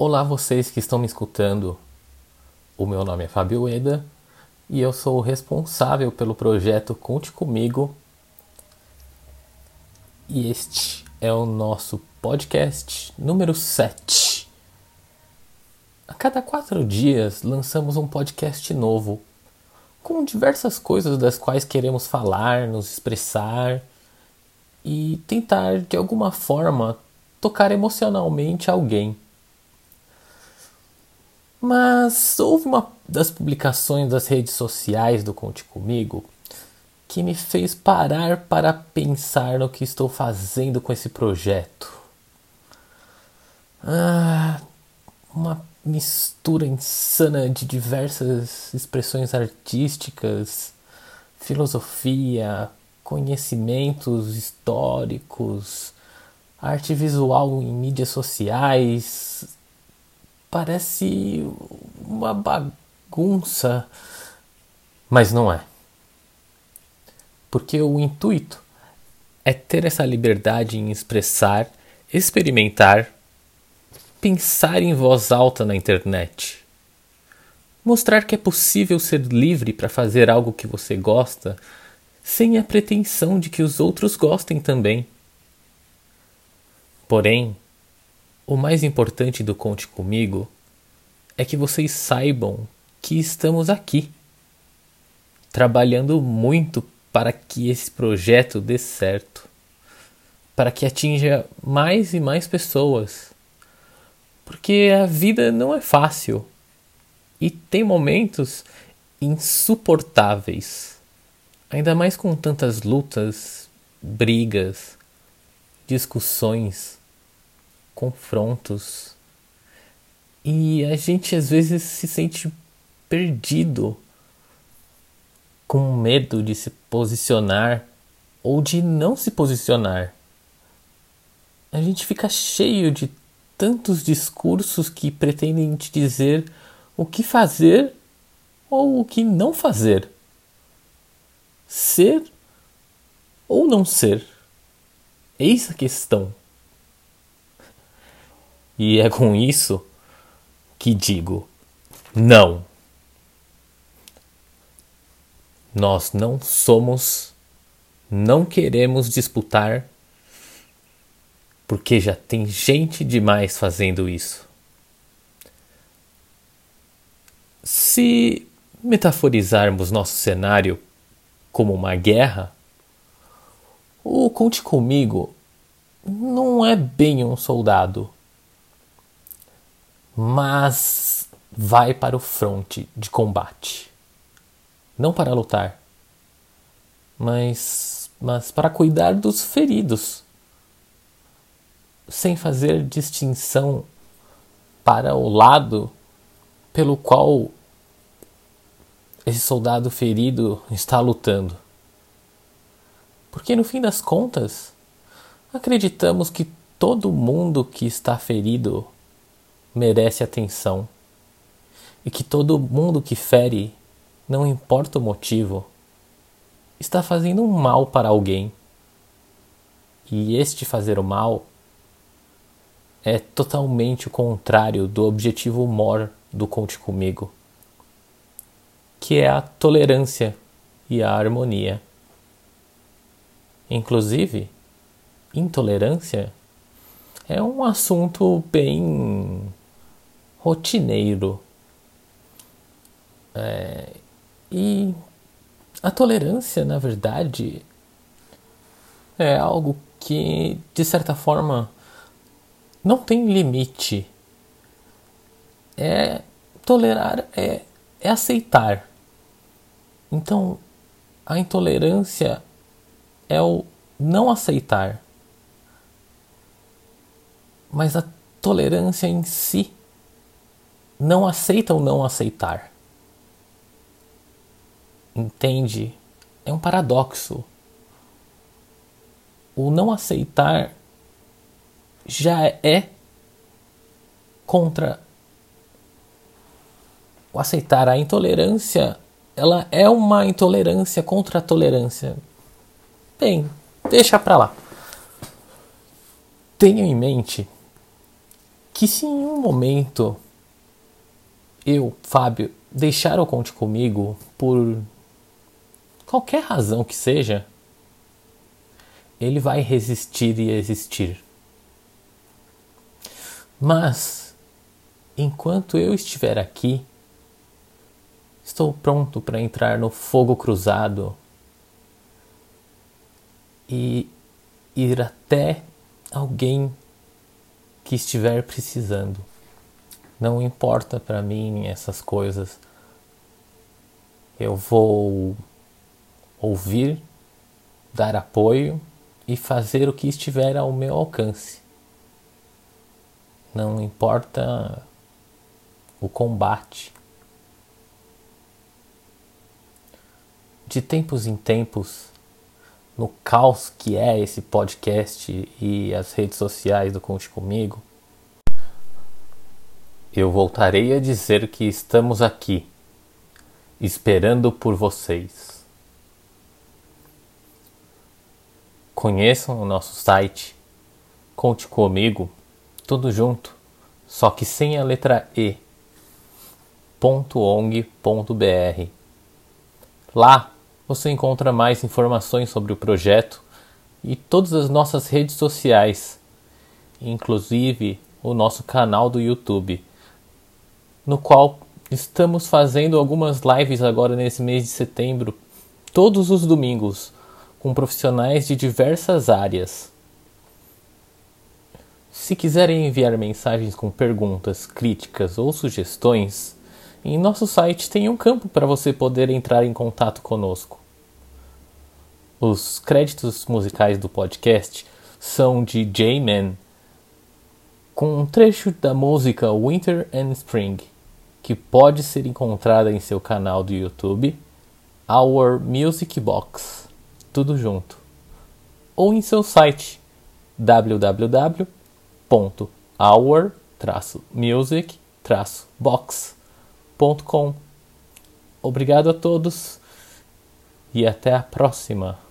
Olá, vocês que estão me escutando. O meu nome é Fábio Eda e eu sou o responsável pelo projeto Conte Comigo. E este é o nosso podcast número 7. A cada quatro dias lançamos um podcast novo, com diversas coisas das quais queremos falar, nos expressar e tentar de alguma forma tocar emocionalmente alguém. Mas houve uma das publicações das redes sociais do Conte Comigo que me fez parar para pensar no que estou fazendo com esse projeto. Ah, uma mistura insana de diversas expressões artísticas, filosofia, conhecimentos históricos, arte visual em mídias sociais. Parece uma bagunça, mas não é. Porque o intuito é ter essa liberdade em expressar, experimentar, pensar em voz alta na internet. Mostrar que é possível ser livre para fazer algo que você gosta sem a pretensão de que os outros gostem também. Porém, o mais importante do Conte Comigo é que vocês saibam que estamos aqui, trabalhando muito para que esse projeto dê certo, para que atinja mais e mais pessoas. Porque a vida não é fácil e tem momentos insuportáveis. Ainda mais com tantas lutas, brigas, discussões, confrontos. E a gente às vezes se sente perdido, com medo de se posicionar ou de não se posicionar. A gente fica cheio de tantos discursos que pretendem te dizer o que fazer ou o que não fazer ser ou não ser? Eis a questão. E é com isso que digo: não. Nós não somos, não queremos disputar, porque já tem gente demais fazendo isso. Se metaforizarmos nosso cenário como uma guerra, o Conte Comigo não é bem um soldado, mas vai para o fronte de combate. Não para lutar, mas, mas para cuidar dos feridos, sem fazer distinção para o lado pelo qual esse soldado ferido está lutando. Porque no fim das contas, acreditamos que todo mundo que está ferido merece atenção e que todo mundo que fere, não importa o motivo, está fazendo um mal para alguém. E este fazer o mal é totalmente o contrário do objetivo mor do Conte Comigo que é a tolerância e a harmonia. Inclusive, intolerância é um assunto bem rotineiro. É, e a tolerância, na verdade, é algo que, de certa forma, não tem limite. É tolerar, é, é aceitar. Então, a intolerância é o não aceitar. Mas a tolerância em si não aceita o não aceitar. Entende? É um paradoxo. O não aceitar já é contra o aceitar a intolerância ela é uma intolerância contra a tolerância. Bem, deixa pra lá. Tenha em mente que se em um momento eu, Fábio, deixar o Conte Comigo por qualquer razão que seja, ele vai resistir e existir. Mas, enquanto eu estiver aqui, estou pronto para entrar no fogo cruzado e ir até alguém que estiver precisando. Não importa para mim essas coisas. Eu vou ouvir, dar apoio e fazer o que estiver ao meu alcance. Não importa o combate. De tempos em tempos, no caos que é esse podcast e as redes sociais do Conte Comigo, eu voltarei a dizer que estamos aqui, esperando por vocês. Conheçam o nosso site, conte comigo, tudo junto, só que sem a letra E. .ong.br. Lá você encontra mais informações sobre o projeto e todas as nossas redes sociais, inclusive o nosso canal do YouTube no qual estamos fazendo algumas lives agora nesse mês de setembro, todos os domingos, com profissionais de diversas áreas. Se quiserem enviar mensagens com perguntas, críticas ou sugestões, em nosso site tem um campo para você poder entrar em contato conosco. Os créditos musicais do podcast são de J-Man, com um trecho da música Winter and Spring que pode ser encontrada em seu canal do YouTube, Our Music Box, tudo junto, ou em seu site www.our-music-box.com. Obrigado a todos e até a próxima.